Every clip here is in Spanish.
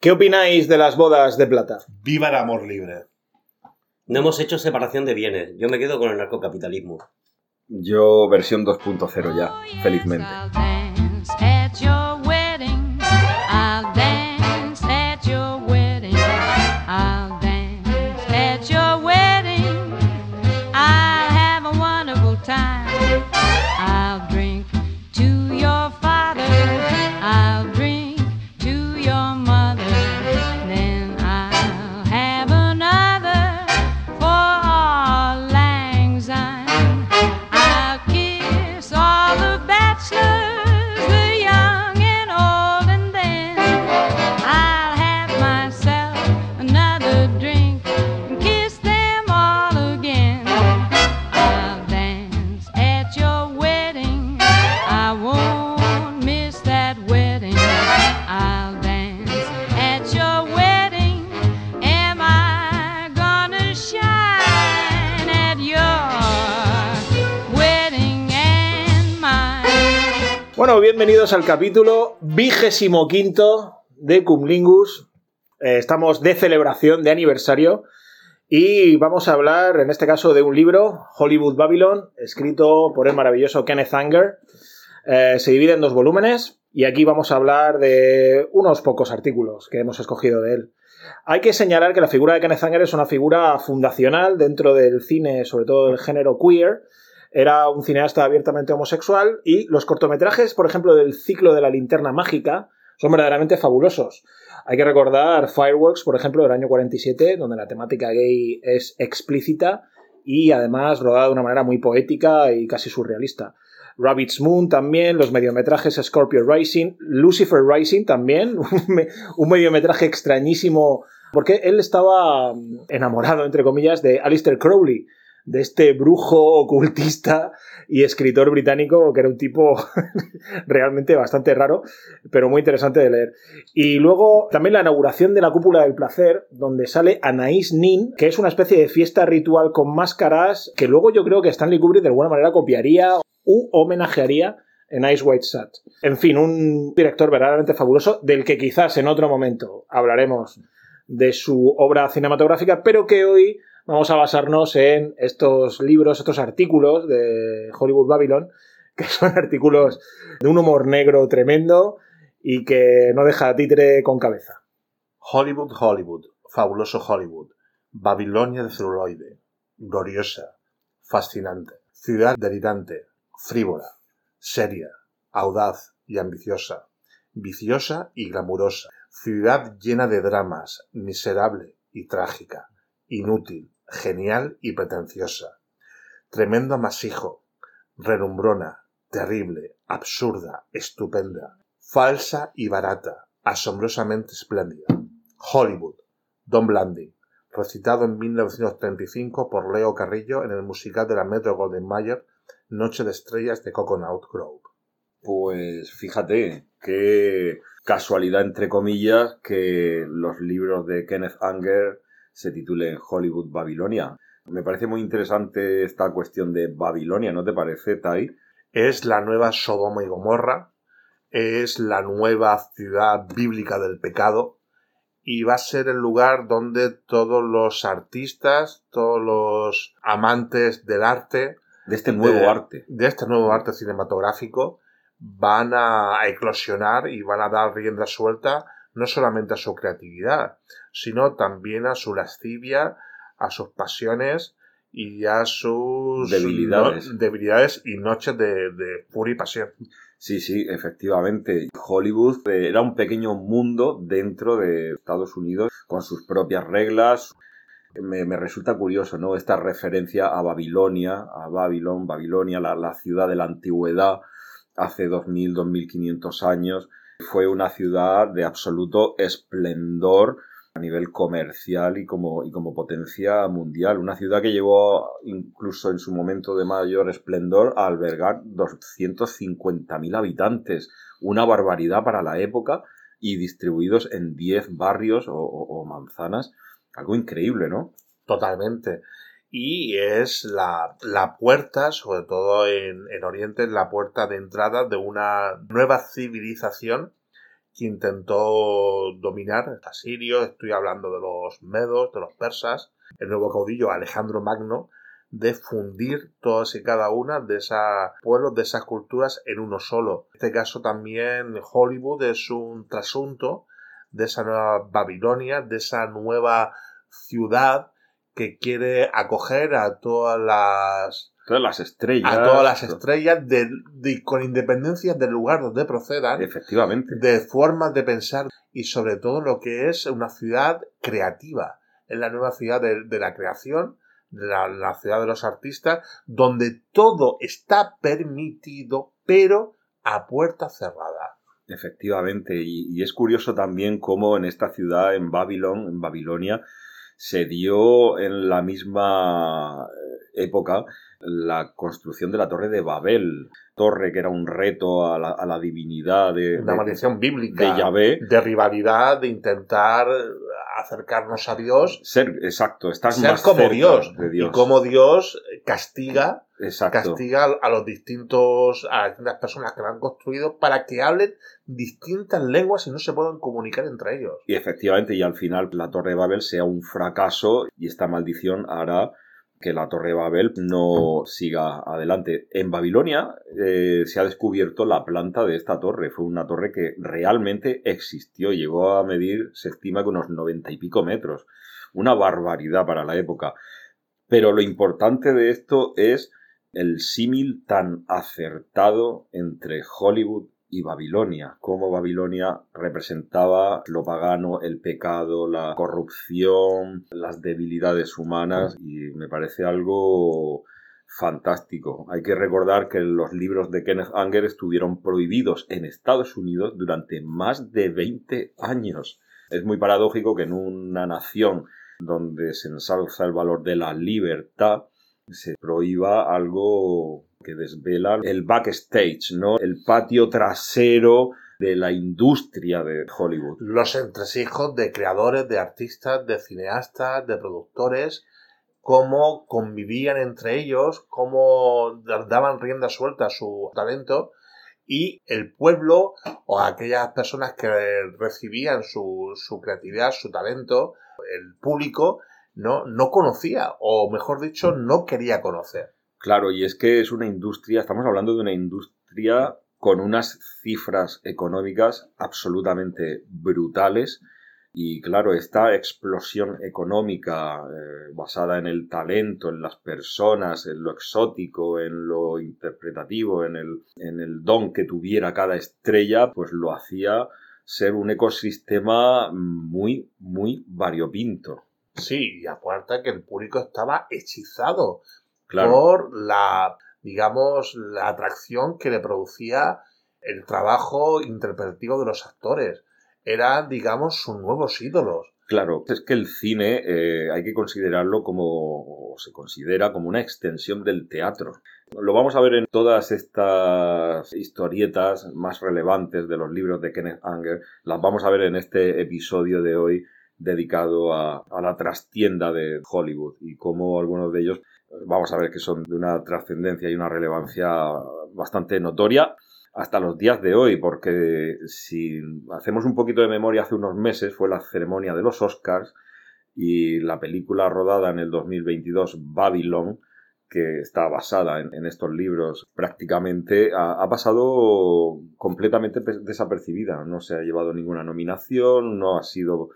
¿Qué opináis de las bodas de plata? Viva el amor libre. No hemos hecho separación de bienes. Yo me quedo con el narcocapitalismo. Yo versión 2.0 ya, felizmente. Bienvenidos al capítulo vigésimo quinto de Cumlingus. Eh, estamos de celebración, de aniversario, y vamos a hablar, en este caso, de un libro, Hollywood Babylon, escrito por el maravilloso Kenneth Anger. Eh, se divide en dos volúmenes, y aquí vamos a hablar de unos pocos artículos que hemos escogido de él. Hay que señalar que la figura de Kenneth Anger es una figura fundacional dentro del cine, sobre todo del género queer, era un cineasta abiertamente homosexual y los cortometrajes, por ejemplo, del ciclo de la linterna mágica, son verdaderamente fabulosos. Hay que recordar Fireworks, por ejemplo, del año 47, donde la temática gay es explícita y además rodada de una manera muy poética y casi surrealista. Rabbit's Moon también, los mediometrajes Scorpio Rising, Lucifer Rising también, un me- un mediometraje extrañísimo, porque él estaba enamorado, entre comillas, de Alistair Crowley, de este brujo ocultista y escritor británico que era un tipo realmente bastante raro, pero muy interesante de leer. Y luego también la inauguración de la cúpula del placer, donde sale Anaïs Nin, que es una especie de fiesta ritual con máscaras que luego yo creo que Stanley Kubrick de alguna manera copiaría u homenajearía en Ice White Sat. En fin, un director verdaderamente fabuloso, del que quizás en otro momento hablaremos de su obra cinematográfica, pero que hoy vamos a basarnos en estos libros, estos artículos de Hollywood Babylon, que son artículos de un humor negro tremendo y que no deja títere con cabeza. Hollywood, Hollywood, fabuloso Hollywood, Babilonia de celuloide, gloriosa, fascinante, ciudad delirante, frívola, seria, audaz y ambiciosa, viciosa y glamurosa, ciudad llena de dramas, miserable y trágica, inútil, genial y pretenciosa, tremendo amasijo, relumbrona, terrible, absurda, estupenda, falsa y barata, asombrosamente espléndida. Hollywood, Don Blanding, recitado en 1935 por Leo Carrillo en el musical de la Metro Golden Mayer, Noche de Estrellas de Coconut Grove. Pues fíjate, qué casualidad entre comillas que los libros de Kenneth Anger se titulen Hollywood Babilonia. Me parece muy interesante esta cuestión de Babilonia, ¿no te parece, Tai? Es la nueva Sodoma y Gomorra, es la nueva ciudad bíblica del pecado y va a ser el lugar donde todos los artistas, todos los amantes del arte, De este nuevo de- arte. de este nuevo arte cinematográfico van a eclosionar y van a dar rienda suelta no solamente a su creatividad, sino también a su lascivia, a sus pasiones y a sus Debilidades. no- debilidades y noches de, de furia y pasión. Sí, sí, efectivamente. Hollywood eh, era un pequeño mundo dentro de Estados Unidos con sus propias reglas. Me, me resulta curioso, ¿no? Esta referencia a Babilonia, a Babilón, Babilonia, la, la ciudad de la antigüedad, hace 2000, 2500 años. Fue una ciudad de absoluto esplendor nivel comercial y como, y como potencia mundial. Una ciudad que llegó incluso en su momento de mayor esplendor a albergar 250.000 habitantes. Una barbaridad para la época y distribuidos en 10 barrios o manzanas. Algo increíble, ¿no? Totalmente. Y es la, la puerta, sobre todo en, en Oriente, la puerta de entrada de una nueva civilización que intentó dominar a Sirio, estoy hablando de los medos, de los persas, el nuevo caudillo Alejandro Magno, de fundir todas y cada una de esos pueblos, de esas culturas en uno solo. En este caso también Hollywood es un trasunto de esa nueva Babilonia, de esa nueva ciudad que quiere acoger a todas las Todas las estrellas. a todas las estrellas de, de- con independencia del lugar donde procedan, Efectivamente. de formas de pensar y sobre todo lo que es una ciudad creativa. Es la nueva ciudad de, de la creación, de la, la ciudad de los artistas, donde todo está permitido, pero a puerta cerrada. Efectivamente, y, y es curioso también cómo en esta ciudad, en Babilón, en Babilonia, se dio en la misma eh, época la construcción de la Torre de Babel, torre que era un reto a la, a la divinidad de, Una maldición bíblica de Yahvé. de rivalidad, de intentar acercarnos a Dios, Ser, exacto, estar ser más como cerca Dios, de Dios. y como Dios castiga Exacto. castiga a los distintos a las distintas personas que lo han construido para que hablen distintas lenguas y no se puedan comunicar entre ellos. Y efectivamente, y al final la Torre de Babel sea un fracaso y esta maldición hará que la Torre de Babel no siga adelante. En Babilonia eh, se ha descubierto la planta de esta torre. Fue una torre que realmente existió. Llegó a medir, se estima que unos noventa y pico metros. Una barbaridad para la época. Pero lo importante de esto es el símil tan acertado entre Hollywood y Babilonia, cómo Babilonia representaba lo pagano, el pecado, la corrupción, las debilidades humanas y me parece algo fantástico. Hay que recordar que los libros de Kenneth Anger estuvieron prohibidos en Estados Unidos durante más de 20 años. Es muy paradójico que en una nación donde se ensalza el valor de la libertad, se prohíba algo que desvela el backstage, ¿no? El patio trasero de la industria de Hollywood. Los entresijos de creadores, de artistas, de cineastas, de productores, cómo convivían entre ellos, cómo daban rienda suelta a su talento y el pueblo o aquellas personas que recibían su, su creatividad, su talento, el público, no, no conocía o mejor dicho no quería conocer. Claro, y es que es una industria, estamos hablando de una industria con unas cifras económicas absolutamente brutales y claro, esta explosión económica eh, basada en el talento, en las personas, en lo exótico, en lo interpretativo, en el, en el don que tuviera cada estrella, pues lo hacía ser un ecosistema muy, muy variopinto. Sí, y aparte que el público estaba hechizado Claro. por la, digamos, la atracción que le producía el trabajo interpretativo de los actores. Eran, digamos, sus nuevos ídolos. Claro, es que el cine eh, hay que considerarlo como, o se considera como una extensión del teatro. Lo vamos a ver en todas estas historietas más relevantes de los libros de Kenneth Anger, las vamos a ver en este episodio de hoy dedicado a, a la trastienda de Hollywood y cómo algunos de ellos vamos a ver que son de una trascendencia y una relevancia bastante notoria hasta los días de hoy, porque si hacemos un poquito de memoria, hace unos meses fue la ceremonia de los Oscars y la película rodada en el 2022, Babylon, que está basada en, estos libros, prácticamente ha, pasado completamente pe- desapercibida. No se ha llevado ninguna nominación, no ha sido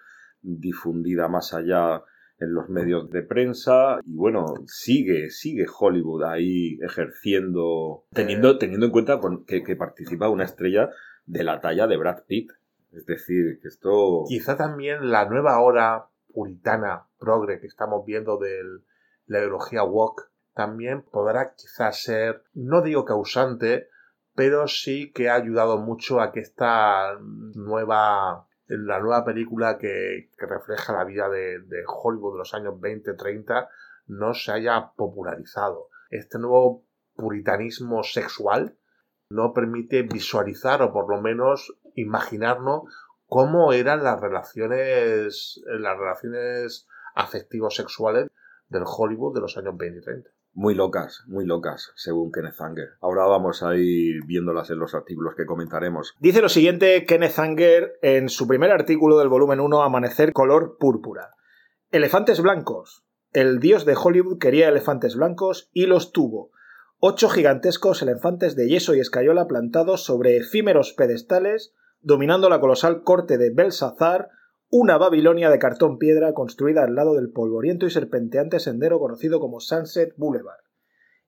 difundida más allá en los medios de prensa y bueno, sigue, sigue Hollywood ahí ejerciendo, teniendo, teniendo en cuenta que, que participa una estrella de la talla de Brad Pitt. Es decir, que esto... Quizá también la nueva hora puritana, progre, que estamos viendo de la ideología woke, también podrá quizás ser, no digo causante, pero sí que ha ayudado mucho a que esta nueva, la nueva película que, refleja la vida de, de Hollywood de los años 20-30 no se haya popularizado. Este nuevo puritanismo sexual no permite visualizar o por lo menos imaginarnos cómo eran las relaciones las relaciones afectivos sexuales del Hollywood de los años 20 y 30. Muy locas, muy locas, según Kenneth Anger. Ahora vamos a ir viéndolas en los artículos que comentaremos. Dice lo siguiente Kenneth Anger en su primer artículo del volumen 1, Amanecer color púrpura. Elefantes blancos. El dios de Hollywood quería elefantes blancos y los tuvo. Ocho gigantescos elefantes de yeso y escayola plantados sobre efímeros pedestales, dominando la colosal corte de Belsazar, una Babilonia de cartón piedra construida al lado del polvoriento y serpenteante sendero conocido como Sunset Boulevard.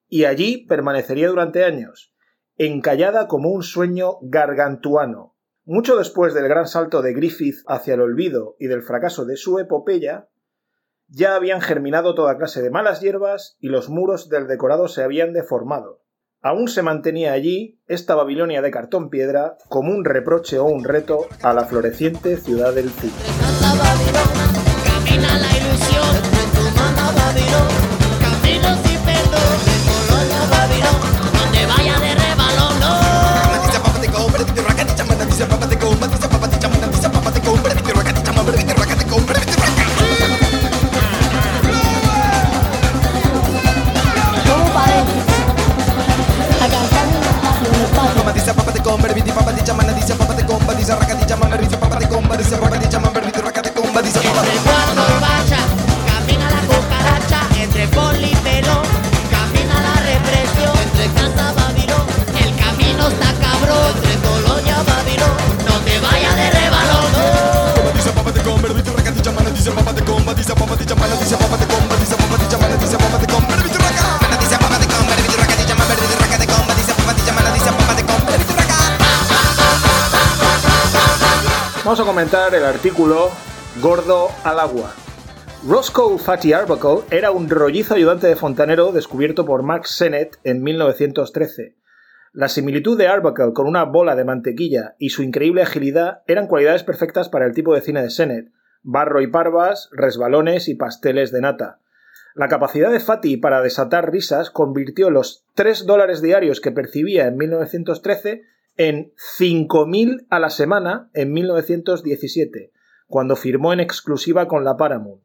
Y allí permanecería durante años, encallada como un sueño gargantuano. Mucho después del gran salto de Griffith hacia el olvido y del fracaso de su epopeya, ya habían germinado toda clase de malas hierbas y los muros del decorado se habían deformado. Aún se mantenía allí esta Babilonia de cartón piedra como un reproche o un reto a la floreciente ciudad del cine. El artículo Gordo al agua. Roscoe Fatty Arbuckle era un rollizo ayudante de fontanero descubierto por Mark Sennett en 1913. La similitud de Arbuckle con una bola de mantequilla y su increíble agilidad eran cualidades perfectas para el tipo de cine de Sennett, barro y parvas, resbalones y pasteles de nata. La capacidad de Fatty para desatar risas convirtió los 3 dólares diarios que percibía en 1913 en 5.000 a la semana en 1917, cuando firmó en exclusiva con la Paramount.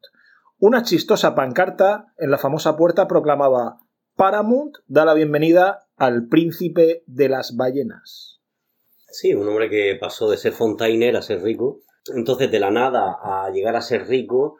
Una chistosa pancarta en la famosa puerta proclamaba Paramount da la bienvenida al príncipe de las ballenas. Sí, un hombre que pasó de ser fontainer a ser rico. Entonces, de la nada a llegar a ser rico,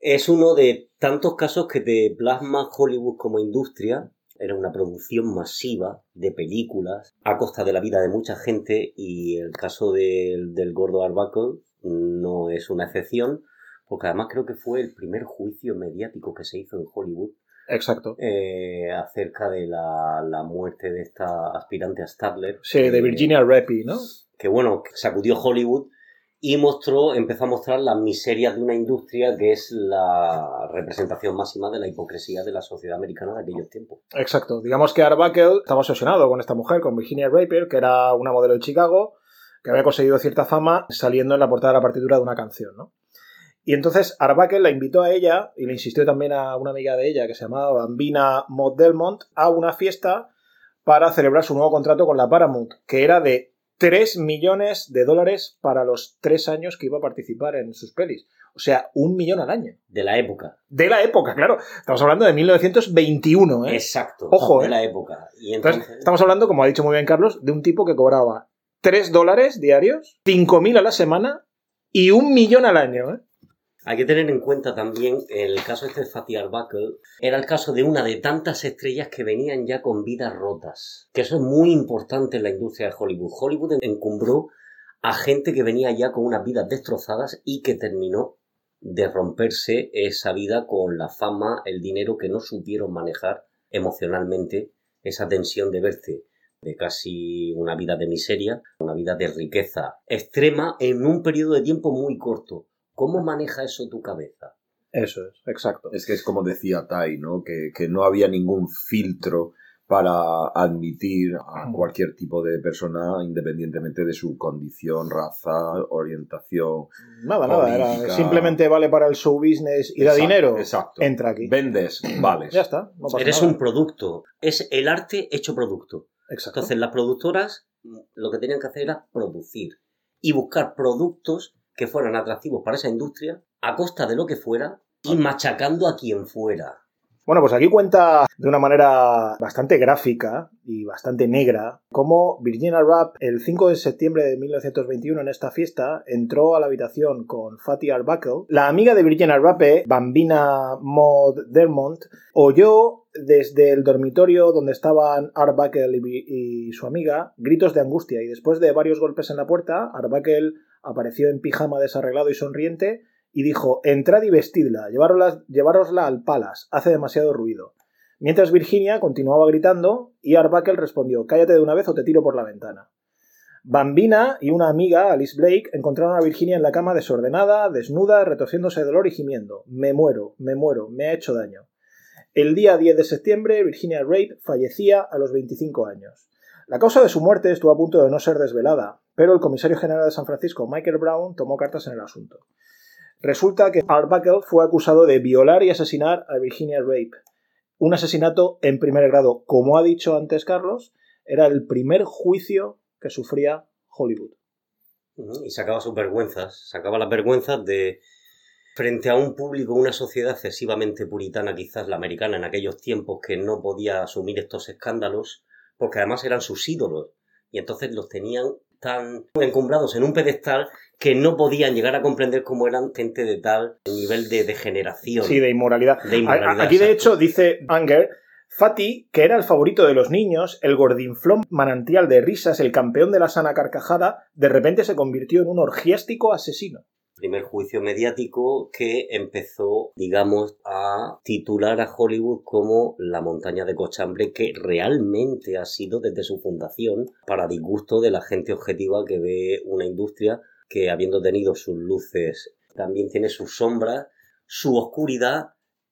es uno de tantos casos que te plasma Hollywood como industria. Era una producción masiva de películas a costa de la vida de mucha gente y el caso del, del gordo Arbuckle no es una excepción, porque además creo que fue el primer juicio mediático que se hizo en Hollywood Exacto. eh, acerca de la, la muerte de esta aspirante a Stadler. Sí, de Eh, Virginia Rappi, ¿no? que bueno, sacudió Hollywood y mostró, empezó a mostrar las miserias de una industria que es la representación máxima de la hipocresía de la sociedad americana de aquellos tiempos. Exacto. Digamos que Arbuckle estaba obsesionado con esta mujer, con Virginia Rapier, que era una modelo de Chicago, que había conseguido cierta fama saliendo en la portada de la partitura de una canción, ¿no? Y entonces Arbuckle la invitó a ella, y le insistió también a una amiga de ella que se llamaba Bambina Mott Delmont, a una fiesta para celebrar su nuevo contrato con la Paramount, que era de 3 millones de dólares para los 3 años que iba a participar en sus pelis. O sea, un millón al año. De la época. De la época, claro. Estamos hablando de 1921, ¿eh? Exacto. Ojo, De ¿eh? la época. Y Entonces, entonces, estamos hablando, como ha dicho muy bien Carlos, de un tipo que cobraba 3 dólares diarios, 5.000 a la semana y un millón al año. ¿eh? Hay que tener en cuenta también el caso este de Fatih Arbuckle. Era el caso de una de tantas estrellas que venían ya con vidas rotas. Que eso es muy importante en la industria de Hollywood. Hollywood encumbró a gente que venía ya con unas vidas destrozadas y que terminó de romperse esa vida con la fama, el dinero que no supieron manejar emocionalmente, esa tensión de verse de casi una vida de miseria, una vida de riqueza extrema en un periodo de tiempo muy corto. ¿Cómo maneja eso tu cabeza? Eso es, exacto. Es que es como decía Tai, ¿no? Que, que no había ningún filtro para admitir a cualquier tipo de persona independientemente de su condición, raza, orientación. Nada, nada. Era, simplemente vale para el show business y da dinero. Exacto. Entra aquí. Vendes, vales. Ya está. No pasa Eres nada. un producto. Es el arte hecho producto. Exacto. Entonces las productoras lo que tenían que hacer era producir y buscar productos que fueran atractivos para esa industria a costa de lo que fuera y machacando a quien fuera. Bueno, pues aquí cuenta de una manera bastante gráfica y bastante negra cómo Virginia Rapp el 5 de septiembre de 1921 en esta fiesta entró a la habitación con Fatty Arbuckle. La amiga de Virginia Rapp, Bambina Maud Dermont, oyó desde el dormitorio donde estaban Arbuckle y, y su amiga gritos de angustia y después de varios golpes en la puerta, Arbuckle apareció en pijama desarreglado y sonriente y dijo Entrad y vestidla, llevárosla, llevárosla al palas, hace demasiado ruido. Mientras Virginia continuaba gritando y Arbuckle respondió Cállate de una vez o te tiro por la ventana. Bambina y una amiga, Alice Blake, encontraron a Virginia en la cama desordenada, desnuda, retorciéndose de dolor y gimiendo. Me muero, me muero, me ha hecho daño. El día 10 de septiembre, Virginia Rape fallecía a los 25 años. La causa de su muerte estuvo a punto de no ser desvelada, pero el comisario general de San Francisco, Michael Brown, tomó cartas en el asunto. Resulta que Arbuckle fue acusado de violar y asesinar a Virginia Rape. Un asesinato en primer grado. Como ha dicho antes Carlos, era el primer juicio que sufría Hollywood. Y sacaba sus vergüenzas, sacaba las vergüenzas de frente a un público, una sociedad excesivamente puritana, quizás la americana en aquellos tiempos, que no podía asumir estos escándalos, porque además eran sus ídolos, y entonces los tenían tan encumbrados en un pedestal que no podían llegar a comprender cómo eran gente de tal nivel de degeneración. Sí, de inmoralidad. De inmoralidad, A- Aquí, de hecho, dice Anger, Fatty, que era el favorito de los niños, el gordinflón manantial de risas, el campeón de la sana carcajada, de repente se convirtió en un orgiástico asesino. Primer juicio mediático que empezó, digamos, a titular a Hollywood como la montaña de cochambre que realmente ha sido desde su fundación para disgusto de la gente objetiva que ve una industria que habiendo tenido sus luces también tiene sus sombras, su oscuridad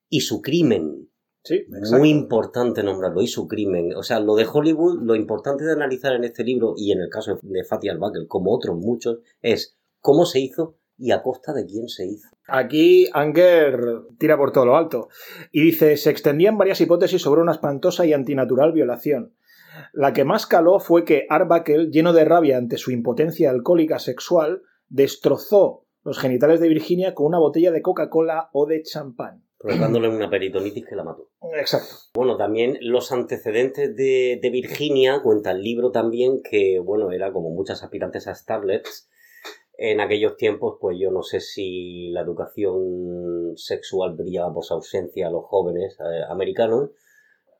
y su crimen. Sí, Muy importante nombrarlo, y su crimen. O sea, lo de Hollywood, lo importante de analizar en este libro y en el caso de Fatty Arbuckle, como otros muchos, es cómo se hizo y a costa de quién se hizo. Aquí Anger tira por todo lo alto y dice, se extendían varias hipótesis sobre una espantosa y antinatural violación. La que más caló fue que Arbuckle, lleno de rabia ante su impotencia alcohólica sexual, destrozó los genitales de Virginia con una botella de Coca-Cola o de champán. provocándole una peritonitis que la mató. Exacto. Bueno, también los antecedentes de, de Virginia, cuenta el libro también que, bueno, era como muchas aspirantes a Starlets. En aquellos tiempos, pues yo no sé si la educación sexual brillaba por su ausencia a los jóvenes eh, americanos,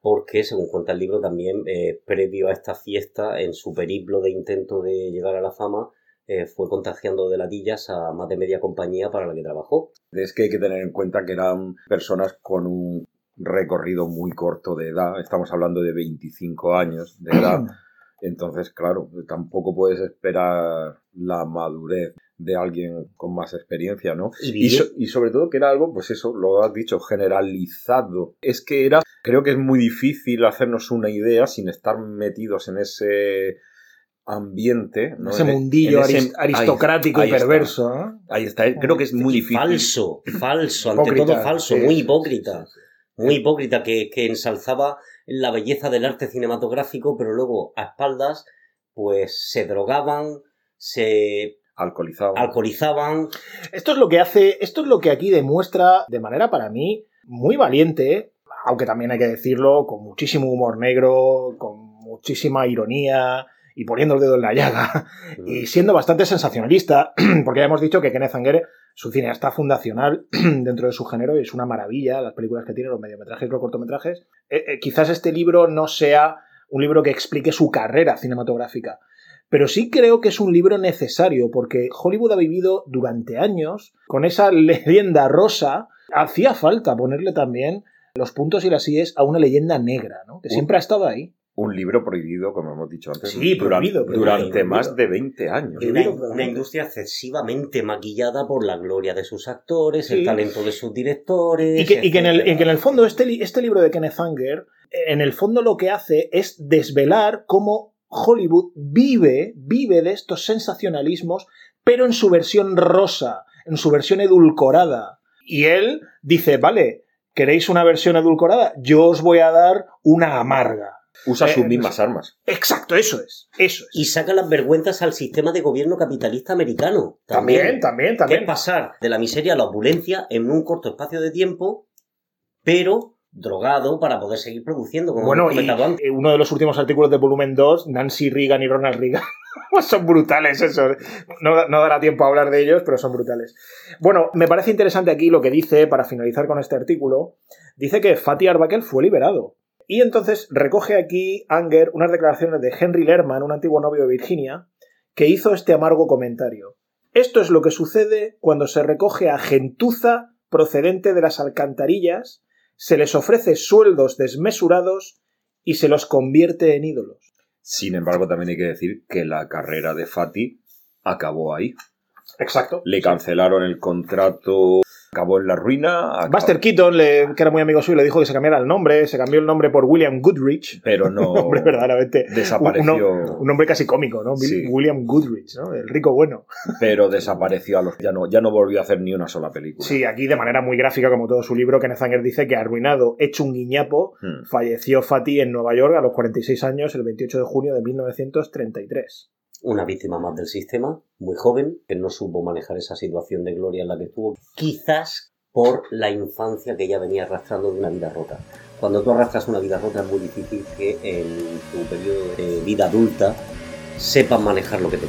porque, según cuenta el libro, también eh, previo a esta fiesta, en su periplo de intento de llegar a la fama, eh, fue contagiando de ladillas a más de media compañía para la que trabajó. Es que hay que tener en cuenta que eran personas con un recorrido muy corto de edad. Estamos hablando de 25 años de edad. Entonces, claro, tampoco puedes esperar la madurez de alguien con más experiencia, ¿no? Y, Y, so- y sobre todo que era algo, pues eso, lo has dicho, generalizado. Es que era, creo que es muy difícil hacernos una idea sin estar metidos en ese ambiente, ¿no? Ese e- mundillo ese- aristocrático ahí y está. perverso. Ahí está, creo que es muy difícil. falso, falso, ante Hipócrita, todo falso, sí, muy hipócrita. Muy hipócrita, que, que ensalzaba la belleza del arte cinematográfico, pero luego a espaldas, pues se drogaban, se alcoholizaban. Esto es lo que hace, esto es lo que aquí demuestra de manera para mí muy valiente, aunque también hay que decirlo con muchísimo humor negro, con muchísima ironía y poniendo el dedo en la llaga y siendo bastante sensacionalista, porque ya hemos dicho que Kenneth Anger es un cineasta fundacional dentro de su género y es una maravilla las películas que tiene, los mediometrajes los cortometrajes. Eh, eh, quizás este libro no sea un libro que explique su carrera cinematográfica, pero sí creo que es un libro necesario porque Hollywood ha vivido durante años con esa leyenda rosa. Hacía falta ponerle también los puntos y las íes a una leyenda negra, ¿no? que Uh. siempre ha estado ahí. Un libro prohibido, como hemos dicho antes, Sí, duran- prohibido, prohibido, durante prohibido. más de 20 años. Y una, una industria excesivamente maquillada por la gloria de sus actores, Sí. el talento de sus directores. Y que, y que en, el, que en el fondo este, este libro de Kenneth Anger, en el fondo lo que hace es desvelar cómo Hollywood vive, vive de estos sensacionalismos, pero en su versión rosa, en su versión edulcorada. Y él dice, vale, ¿queréis una versión edulcorada? Yo os voy a dar una amarga. Usa Eh, sus mismas armas. Exacto, eso es, eso es. Y saca las vergüenzas al sistema de gobierno capitalista americano. también, también, que también. es pasar de la miseria a la opulencia en un corto espacio de tiempo, pero drogado para poder seguir produciendo, como Bueno, y antes. eh, uno de los últimos artículos de volumen 2, Nancy Reagan y Ronald Reagan, son brutales esos. No, no dará tiempo a hablar de ellos, pero son brutales. Bueno, me parece interesante aquí lo que dice, para finalizar con este artículo, dice que Fatih Arbuckle fue liberado. Y entonces recoge aquí Anger unas declaraciones de Henry Lerman, un antiguo novio de Virginia, que hizo este amargo comentario. Esto es lo que sucede cuando se recoge a gentuza procedente de las alcantarillas, se les ofrece sueldos desmesurados y se los convierte en ídolos. Sin embargo, también hay que decir que la carrera de Fati acabó ahí. Exacto. Le cancelaron el contrato, acabó en la ruina. acabó- Buster Keaton, le- que era muy amigo suyo, le dijo que se cambiara el nombre, se cambió el nombre por William Goodrich. Pero no. Verdaderamente. Desapareció. Un, un nombre casi cómico, ¿no? Sí. William Goodrich, ¿no? El rico bueno. Pero desapareció a los. Ya no, ya no volvió a hacer ni una sola película. Sí, aquí de manera muy gráfica, como todo su libro, Kenneth Anger dice que arruinado, hecho un guiñapo, Hmm. falleció Fatih en Nueva York a los 46 años, el 28 de junio de 1933. Una víctima más del sistema, muy joven, que no supo manejar esa situación de gloria en la que estuvo, quizás por la infancia que ella venía arrastrando de una vida rota. Cuando tú arrastras una vida rota es muy difícil que en tu periodo de vida adulta sepas manejar lo que te.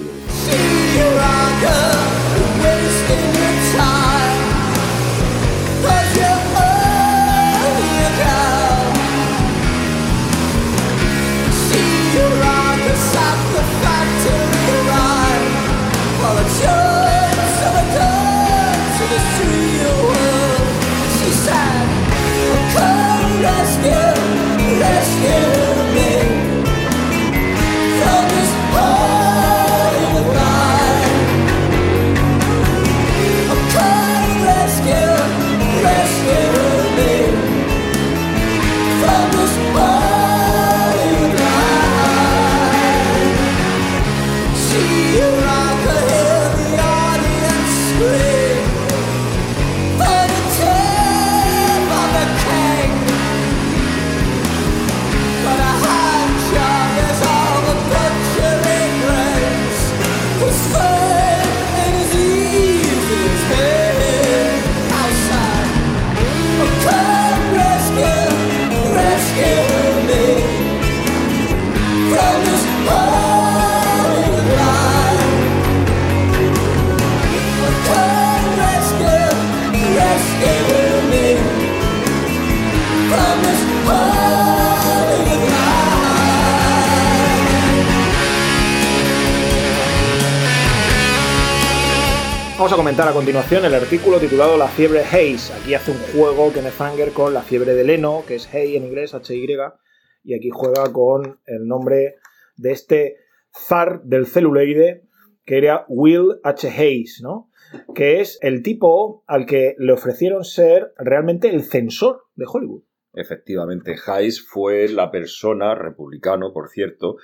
Vamos a comentar a continuación el artículo titulado La fiebre Hayes. Aquí hace un juego Kenneth Anger con la fiebre de Leno, que es Hay en inglés, H-Y, y aquí juega con el nombre de este zar del celuloide, que era Will H. Hayes, ¿no? Que es el tipo al que le ofrecieron ser realmente el censor de Hollywood. Efectivamente, Hayes fue la persona, republicano por cierto,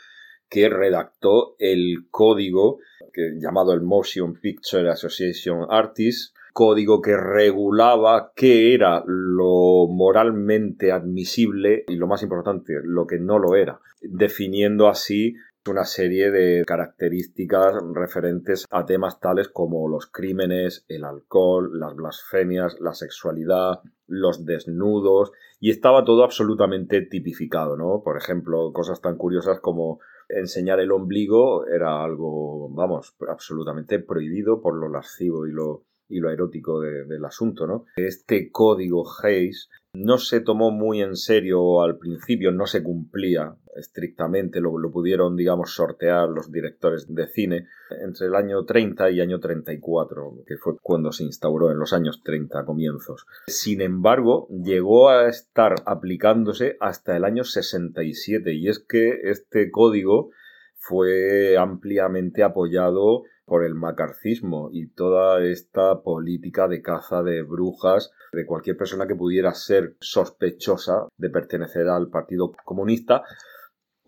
que redactó el código que, llamado el Motion Picture Association Artists, código que regulaba qué era lo moralmente admisible y lo más importante, lo que no lo era, definiendo así una serie de características referentes a temas tales como los crímenes, el alcohol, las blasfemias, la sexualidad, los desnudos, y estaba todo absolutamente tipificado, ¿no? Por ejemplo, cosas tan curiosas como enseñar el ombligo era algo, vamos, absolutamente prohibido por lo lascivo y lo, y lo erótico de- del asunto, ¿no? Este código Hayes no se tomó muy en serio al principio, no se cumplía estrictamente, lo, lo pudieron, digamos, sortear los directores de cine entre el año 30 y año 34, que fue cuando se instauró en los años 30 comienzos. Sin embargo, llegó a estar aplicándose hasta el año 67 y es que este código fue ampliamente apoyado por el macarcismo y toda esta política de caza de brujas de cualquier persona que pudiera ser sospechosa de pertenecer al Partido Comunista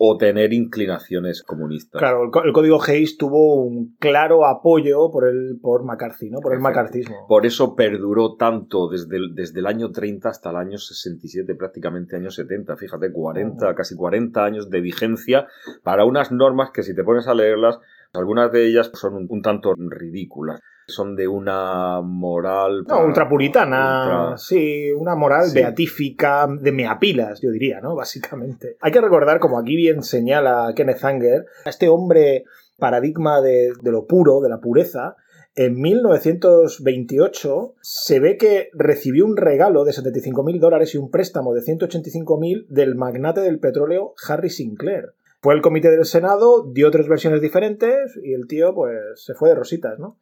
o tener inclinaciones comunistas. Claro, el, código Hayes tuvo un claro apoyo por el por McCarthy, ¿no? Por el macartismo. Por eso perduró tanto desde el, desde el año 30 hasta el año 67, prácticamente año 70. Fíjate, 40, casi 40 años de vigencia para unas normas que si te pones a leerlas, algunas de ellas son un, un tanto ridículas. Son de una moral... No, ultrapuritana, ultra- sí, una moral Sí. beatífica de meapilas, yo diría, ¿no? Básicamente. Hay que recordar, como aquí bien señala Kenneth Anger, a este hombre paradigma de, de lo puro, de la pureza, en 1928 se ve que recibió un regalo de 75.000 dólares y un préstamo de 185.000 del magnate del petróleo Harry Sinclair. Fue el comité del Senado, dio tres versiones diferentes y el tío pues se fue de rositas, ¿no?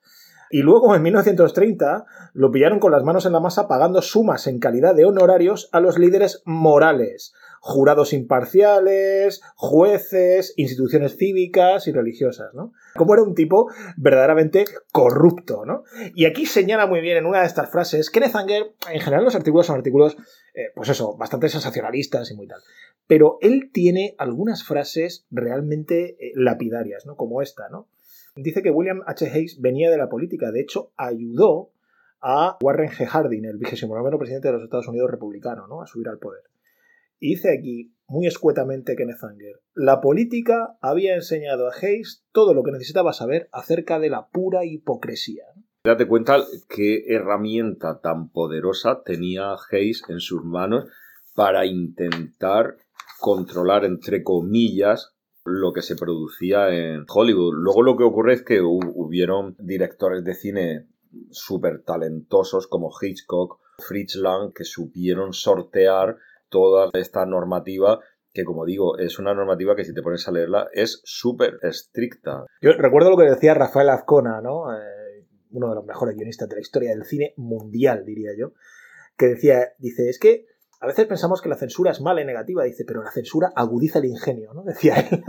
Y luego en 1930 lo pillaron con las manos en la masa pagando sumas en calidad de honorarios a los líderes morales, jurados imparciales, jueces, instituciones cívicas y religiosas, ¿no? Como era un tipo verdaderamente corrupto, ¿no? Y aquí señala muy bien en una de estas frases, Kenneth Anger, en general los artículos son artículos, eh, pues eso, bastante sensacionalistas y muy tal. Pero él tiene algunas frases realmente eh, lapidarias, ¿no? Como esta, ¿no? Dice que William H. Hayes venía de la política, de hecho, ayudó a Warren G. Harding, el vigésimo presidente de los Estados Unidos republicano, ¿no? a subir al poder. Y dice aquí, muy escuetamente Kenneth Anger, la política había enseñado a Hayes todo lo que necesitaba saber acerca de la pura hipocresía. Date cuenta qué herramienta tan poderosa tenía Hayes en sus manos para intentar controlar, entre comillas, lo que se producía en Hollywood. Luego lo que ocurre es que hu- hubieron directores de cine súper talentosos como Hitchcock, Fritz Lang, que supieron sortear toda esta normativa que, como digo, es una normativa que si te pones a leerla es súper estricta. Yo recuerdo lo que decía Rafael Azcona, ¿no? Eh, uno de los mejores guionistas de la historia del cine mundial, diría yo, que decía, dice, es que a veces pensamos que la censura es mala y negativa, dice, pero la censura agudiza el ingenio, ¿no? Decía él.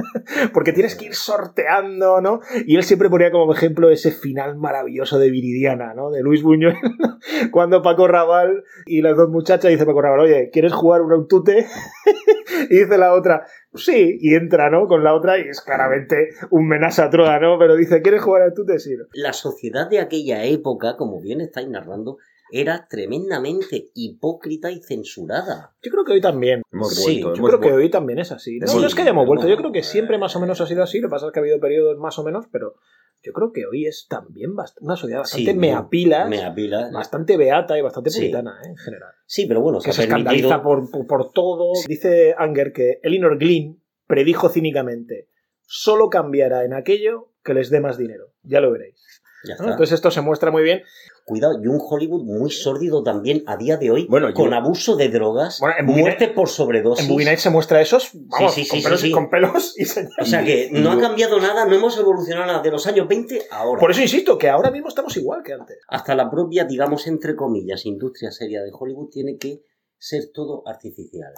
Porque tienes que ir sorteando, ¿no? Y él siempre ponía como ejemplo ese final maravilloso de Viridiana, ¿no? De Luis Buñuel, cuando Paco Raval y las dos muchachas dice Paco Raval, oye, ¿quieres jugar un autute? y dice la otra, sí, y entra, ¿no? Con la otra y es claramente un menaza a Troa, ¿no? Pero dice, ¿quieres jugar al autute? Sí. La sociedad de aquella época, como bien estáis narrando, era tremendamente hipócrita y censurada. Yo creo que hoy también. Hemos Sí, vuelto, Yo hemos creo que hoy también es así. No, Sí, no es que hayamos vuelto, yo creo que siempre más o menos ha sido así. Lo que pasa es que ha habido periodos más o menos, pero yo creo que hoy es también una sociedad bastante Sí, meapilas, Meapila. bastante beata y bastante Sí. puritana ¿eh? en general. Sí, pero bueno, Que se se ha permitido... escandaliza por, por- por todo. Dice Anger que Elinor Glynn predijo cínicamente: solo cambiará en aquello que les dé más dinero. Ya lo veréis. Ya ¿no? está. Entonces esto se muestra muy bien. Cuidado, y un Hollywood muy sórdido también a día de hoy, Bueno, yo- con abuso de drogas, Bueno, en muerte por sobredosis. En Boogie se muestra esos, vamos, sí, sí, con, sí, pelos, sí. con pelos y señales. O sea que no ha cambiado nada, no hemos evolucionado nada de los años 20 a ahora. Por eso insisto, que ahora mismo estamos igual que antes. Hasta la propia, digamos, entre comillas, industria seria de Hollywood tiene que ser todo artificial.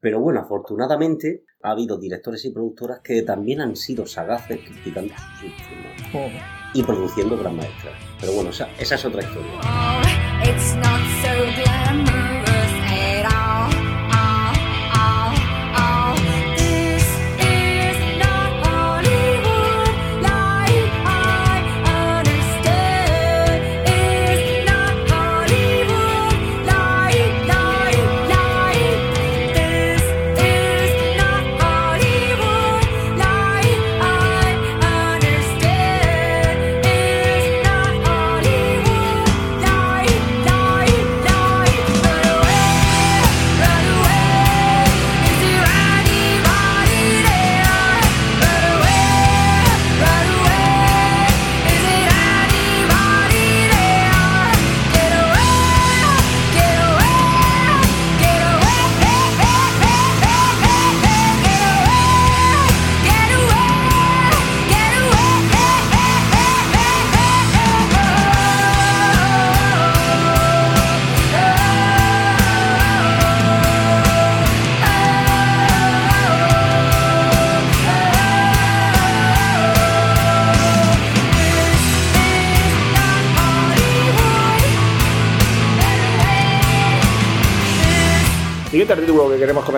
Pero bueno, afortunadamente ha habido directores y productoras que también han sido sagaces criticando sus filmes y produciendo gran maestras. Pero bueno, esa, esa es otra historia. It's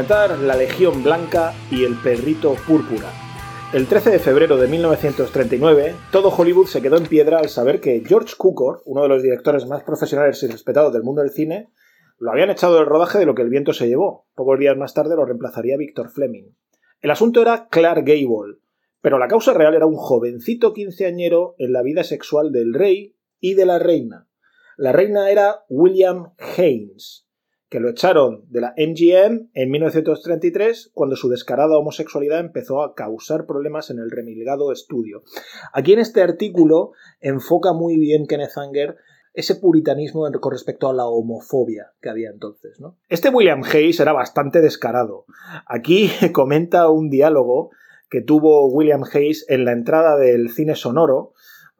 La Legión Blanca y el Perrito Púrpura. El 13 de febrero de 1939, todo Hollywood se quedó en piedra al saber que George Cukor, uno de los directores más profesionales y respetados del mundo del cine, lo habían echado del rodaje de lo que el viento se llevó. Pocos días más tarde lo reemplazaría Victor Fleming. El asunto era Clark Gable, pero la causa real era un jovencito quinceañero en la vida sexual del rey y de la reina. La reina era William Haynes, que lo echaron de la MGM en 1933 cuando su descarada homosexualidad empezó a causar problemas en el remilgado estudio. Aquí en este artículo enfoca muy bien Kenneth Anger ese puritanismo con respecto a la homofobia que había entonces. Este William Hayes era bastante descarado. Aquí comenta un diálogo que tuvo William Hayes en la entrada del cine sonoro,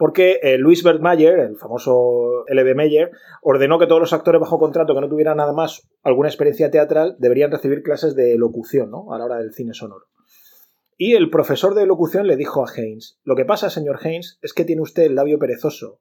porque eh, Louis Bert Mayer, el famoso LB Mayer, ordenó que todos los actores bajo contrato que no tuvieran nada más alguna experiencia teatral deberían recibir clases de locución ¿no? a la hora del cine sonoro. Y el profesor de locución le dijo a Haynes, lo que pasa, señor Haynes, es que tiene usted el labio perezoso.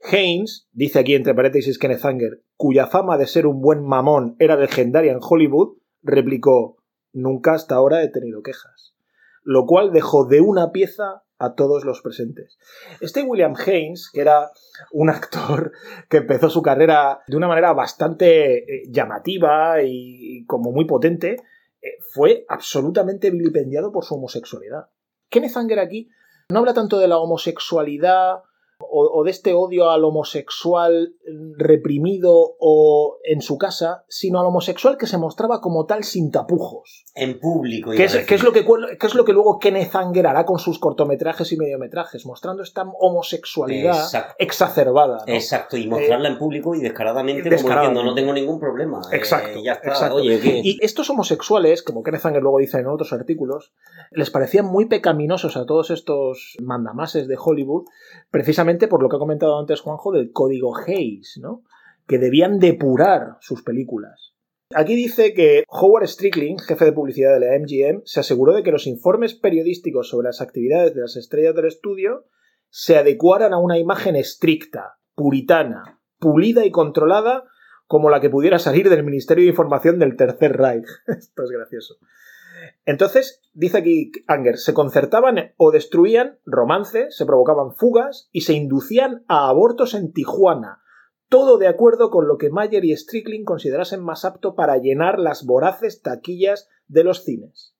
Haynes, dice aquí entre paréntesis Kenneth Anger, cuya fama de ser un buen mamón era legendaria en Hollywood, replicó, nunca hasta ahora he tenido quejas. Lo cual dejó de una pieza a todos los presentes. Este William Haynes, que era un actor que empezó su carrera de una manera bastante eh, llamativa y como muy potente, eh, fue absolutamente vilipendiado por su homosexualidad. Kenneth Anger aquí no habla tanto de la homosexualidad o, o de este odio al homosexual reprimido o en su casa, sino al homosexual que se mostraba como tal sin tapujos. En público. ¿Qué iba es, qué es lo que, es lo que luego Kenneth Anger hará con sus cortometrajes y mediometrajes? Mostrando esta homosexualidad Exacto. exacerbada. ¿no? Exacto, y mostrarla en público y descaradamente, como descaradamente. diciendo, no tengo ningún problema. eh, Exacto, ya está, exacto. oye, ¿qué? Y estos homosexuales, como Kenneth Anger luego dice en otros artículos, les parecían muy pecaminosos a todos estos mandamases de Hollywood, precisamente por lo que ha comentado antes Juanjo del código Hayes, ¿no? Que debían depurar sus películas. Aquí dice que Howard Strickling, jefe de publicidad de la MGM, se aseguró de que los informes periodísticos sobre las actividades de las estrellas del estudio se adecuaran a una imagen estricta, puritana, pulida y controlada como la que pudiera salir del Ministerio de Información del Tercer Reich. Esto es gracioso. Entonces, dice aquí Anger, se concertaban o destruían romances, se provocaban fugas y se inducían a abortos en Tijuana. Todo de acuerdo con lo que Mayer y Strickling considerasen más apto para llenar las voraces taquillas de los cines.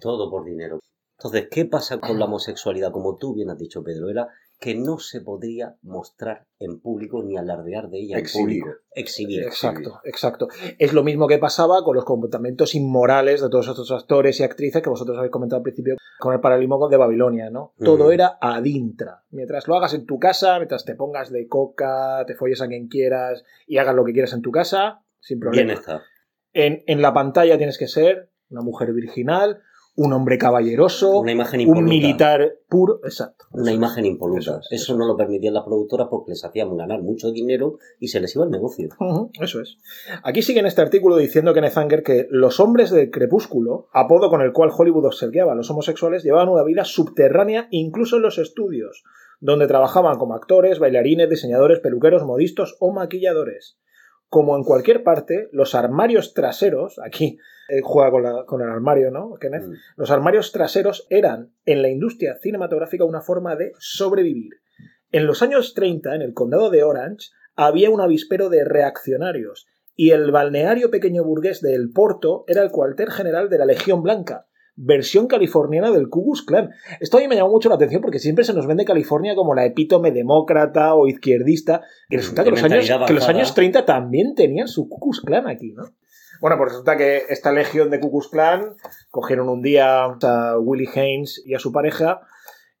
Todo por dinero. Entonces, ¿qué pasa con la homosexualidad? Como tú bien has dicho, Pedro, era que no se podría mostrar en público ni alardear de ella Exhibir. en público. Exhibir. Exacto, exacto. Es lo mismo que pasaba con los comportamientos inmorales de todos estos actores y actrices que vosotros habéis comentado al principio con el paralelismo de Babilonia, ¿no? Todo era ad intra. Mientras lo hagas en tu casa, mientras te pongas de coca, te folles a quien quieras y hagas lo que quieras en tu casa, sin problema. Bien está. En, en la pantalla tienes que ser una mujer virginal, un hombre caballeroso, Una imagen un militar puro. Exacto. Una imagen impoluta. Eso Eso, es, no lo permitían las productoras porque les hacían ganar mucho dinero y se les iba el negocio. Eso es. Aquí sigue en este artículo diciendo Kenneth Anger que los hombres del crepúsculo, apodo con el cual Hollywood observaba a los homosexuales, llevaban una vida subterránea incluso en los estudios, donde trabajaban como actores, bailarines, diseñadores, peluqueros, modistas o maquilladores. Como en cualquier parte, los armarios traseros, aquí eh, juega con, la- con el armario, ¿no, Kenneth? Mm. Los armarios traseros eran, en la industria cinematográfica, una forma de sobrevivir. En los años 30, en el condado de Orange, había un avispero de reaccionarios, y el balneario pequeño burgués de El Porto era el cuartel general de la Legión Blanca, versión californiana del Ku Klux Klan. Esto a mí me llamó mucho la atención porque siempre se nos vende California como la epítome demócrata o izquierdista, y resulta que los, años, que los años 30 también tenían su Ku Klux Klan aquí, ¿no? Bueno, pues resulta que esta legión de Ku Klux Klan cogieron un día a Willie Haynes y a su pareja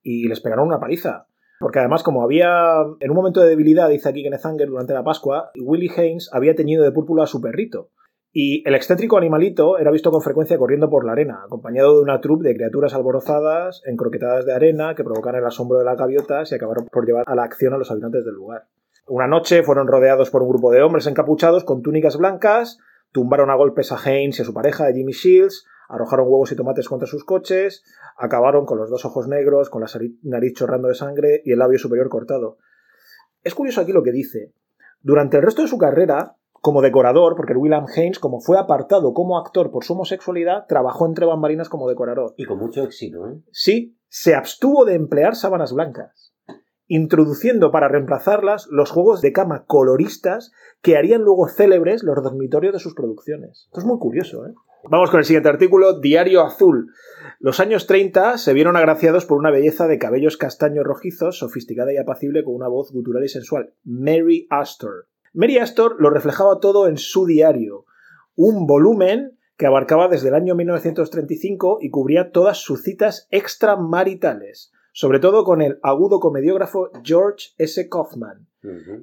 y les pegaron una paliza. Porque además, como había, en un momento de debilidad, dice aquí Kenneth Anger, durante la Pascua, Willie Haynes había teñido de púrpura a su perrito. Y el excéntrico animalito era visto con frecuencia corriendo por la arena, acompañado de una troupe de criaturas alborozadas, encroquetadas de arena, que provocaron el asombro de las gaviotas y acabaron por llevar a la acción a los habitantes del lugar. Una noche fueron rodeados por un grupo de hombres encapuchados con túnicas blancas, tumbaron a golpes a Haynes y a su pareja, Jimmy Shields, arrojaron huevos y tomates contra sus coches, acabaron con los dos ojos negros, con la nariz chorrando de sangre y el labio superior cortado. Es curioso aquí lo que dice. Durante el resto de su carrera, como decorador, porque el William Haynes, como fue apartado como actor por su homosexualidad, trabajó entre bambalinas como decorador. Y con mucho éxito, ¿eh? Sí, se abstuvo de emplear sábanas blancas introduciendo para reemplazarlas los juegos de cama coloristas que harían luego célebres los dormitorios de sus producciones. Esto es muy curioso, ¿eh? Vamos con el siguiente artículo, Diario Azul. Los años 30 se vieron agraciados por una belleza de cabellos castaños rojizos, sofisticada y apacible con una voz gutural y sensual, Mary Astor. Mary Astor lo reflejaba todo en su diario, un volumen que abarcaba desde el año 1935 y cubría todas sus citas extramaritales, sobre todo con el agudo comediógrafo George S. Kaufman.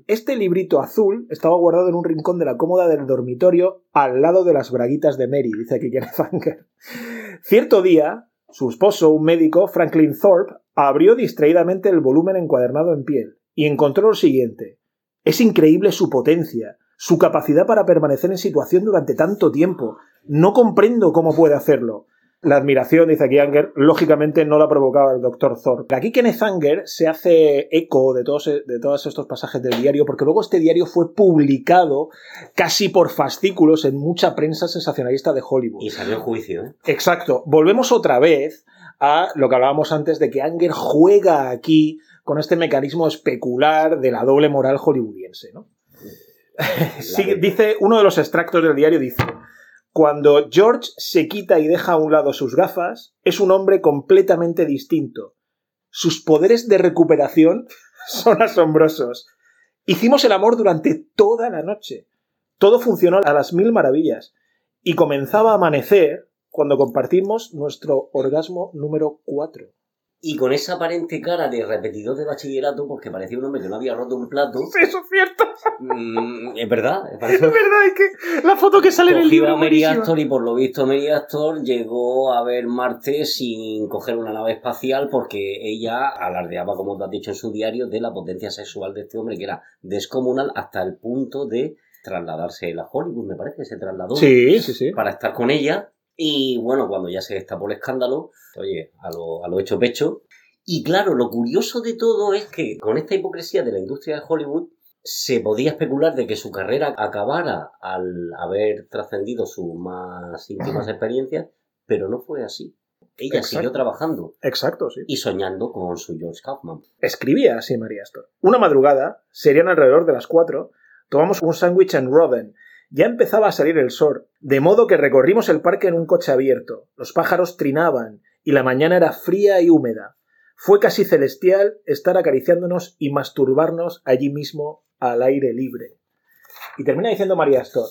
Este librito azul estaba guardado en un rincón de la cómoda del dormitorio al lado de las braguitas de Mary, dice aquí Kenneth Anger. Cierto día, su esposo, un médico, Franklin Thorpe, abrió distraídamente el volumen encuadernado en piel y encontró lo siguiente. Es increíble su potencia, su capacidad para permanecer en situación durante tanto tiempo. No comprendo cómo puede hacerlo. La admiración, dice aquí Anger, lógicamente no la provocaba el doctor Thorpe. Aquí Kenneth Anger se hace eco de todos, de todos estos pasajes del diario, porque luego este diario fue publicado casi por fascículos en mucha prensa sensacionalista de Hollywood. Y salió en juicio, ¿eh? Exacto. Volvemos otra vez a lo que hablábamos antes de que Anger juega aquí con este mecanismo especular de la doble moral hollywoodiense, ¿no? Sí, dice uno de los extractos del diario dice cuando George se quita y deja a un lado sus gafas es un hombre completamente distinto. Sus poderes de recuperación son asombrosos. Hicimos el amor durante toda la noche. Todo funcionó a las mil maravillas. Y comenzaba a amanecer cuando compartimos nuestro orgasmo número 4 Y con esa aparente cara de repetidor de bachillerato, porque parecía un hombre que no había roto un plato. eso es cierto mm, es verdad. es verdad es que la foto que sale en el Cogió libro a Mary. Astor y por lo visto Mary Astor llegó a ver Marte sin coger una nave espacial porque ella alardeaba, como tú has dicho en su diario, de la potencia sexual de este hombre que era descomunal hasta el punto de trasladarse a Hollywood, me parece que se trasladó sí sí sí para estar con ella y bueno, cuando ya se destapó el escándalo, oye, a lo, a lo hecho pecho. Y claro, lo curioso de todo es que con esta hipocresía de la industria de Hollywood se podía especular de que su carrera acabara al haber trascendido sus más íntimas experiencias, pero no fue así. Ella Exacto. siguió trabajando exacto sí y soñando con su George Kaufman. Escribía así María Astor. Una madrugada, serían alrededor de las cuatro, tomamos un sándwich en Robin. Ya empezaba a salir el sol, de modo que recorrimos el parque en un coche abierto. Los pájaros trinaban y la mañana era fría y húmeda. Fue casi celestial estar acariciándonos y masturbarnos allí mismo al aire libre. Y termina diciendo María Astor,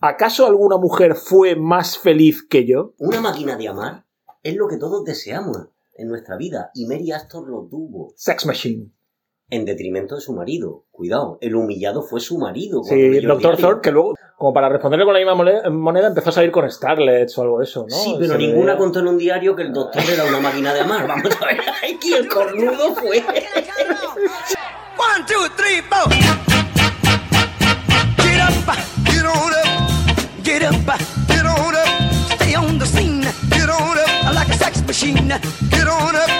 ¿acaso alguna mujer fue más feliz que yo? Una máquina de amar es lo que todos deseamos en nuestra vida y Mary Astor lo tuvo. Sex Machine. En detrimento de su marido. Cuidado, el humillado fue su marido. Sí, doctor. Thorpe, que luego, como para responderle con la misma moneda, empezó a salir con Starlets o algo de eso, ¿no? Sí, pero Se ninguna veía- contó en un diario que el doctor era una máquina de amar. Vamos a ver, aquí el cornudo fue. One, two, three, four. Get up, get on up, get up, get on up. Stay on the scene, get on up like a sex machine. Get on up,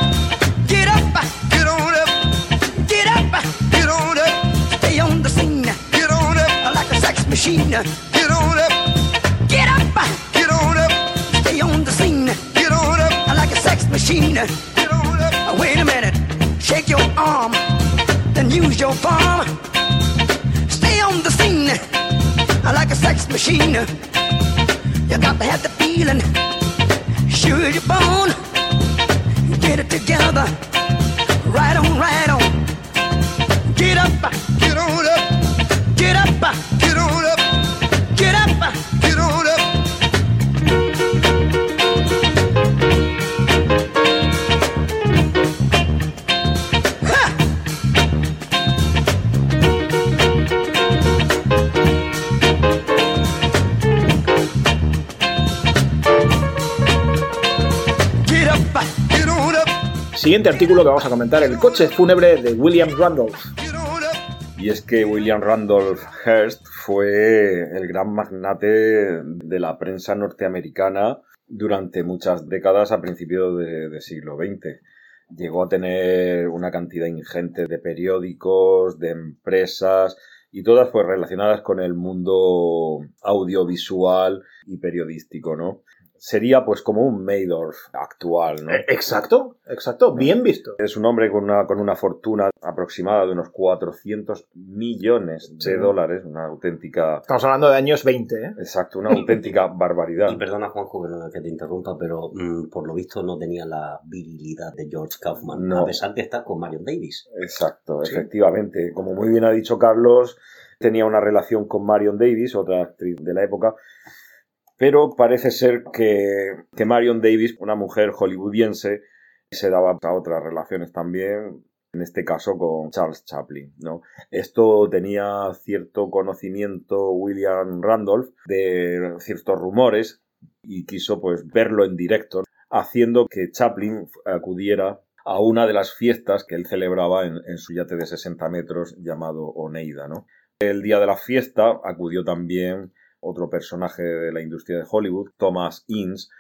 get on up. Stay on the scene, get on up like a sex machine. Get on up, get up, get on up. Stay on the scene, get on up like a sex machine. Get on up. Wait a minute, shake your arm then use your palm. Stay on the scene I like a sex machine. You got to have the feeling, sure your bone. Get it together, right on, right on. Get up, get on up, get Siguiente artículo que vamos a comentar, el coche fúnebre de William Randolph. Y es que William Randolph Hearst fue el gran magnate de la prensa norteamericana durante muchas décadas a principios de, de siglo XX. Llegó a tener una cantidad ingente de periódicos, de empresas, y todas pues relacionadas con el mundo audiovisual y periodístico, ¿no? Sería pues como un Maydorf actual, ¿no? Eh, Exacto, exacto, bien visto. Es un hombre con una, con una fortuna aproximada de unos 400 millones de Sí. dólares, una auténtica, Estamos hablando de años 20, ¿eh? exacto, una auténtica barbaridad. Y perdona, Juanjo, que, te interrumpa, pero mm, por lo visto no tenía la virilidad de George Kaufman, No. a pesar de estar con Marion Davis. Exacto, Sí. efectivamente. Como muy bien ha dicho Carlos, tenía una relación con Marion Davis, otra actriz de la época, pero parece ser que, que Marion Davis, una mujer hollywoodiense, se daba a otras relaciones también, en este caso con Charles Chaplin, ¿no? Esto tenía cierto conocimiento William Randolph de ciertos rumores y quiso pues verlo en directo, haciendo que Chaplin acudiera a una de las fiestas que él celebraba en, su yate de 60 metros llamado Oneida, ¿no? El día de la fiesta acudió también otro personaje de la industria de Hollywood, Thomas Innes,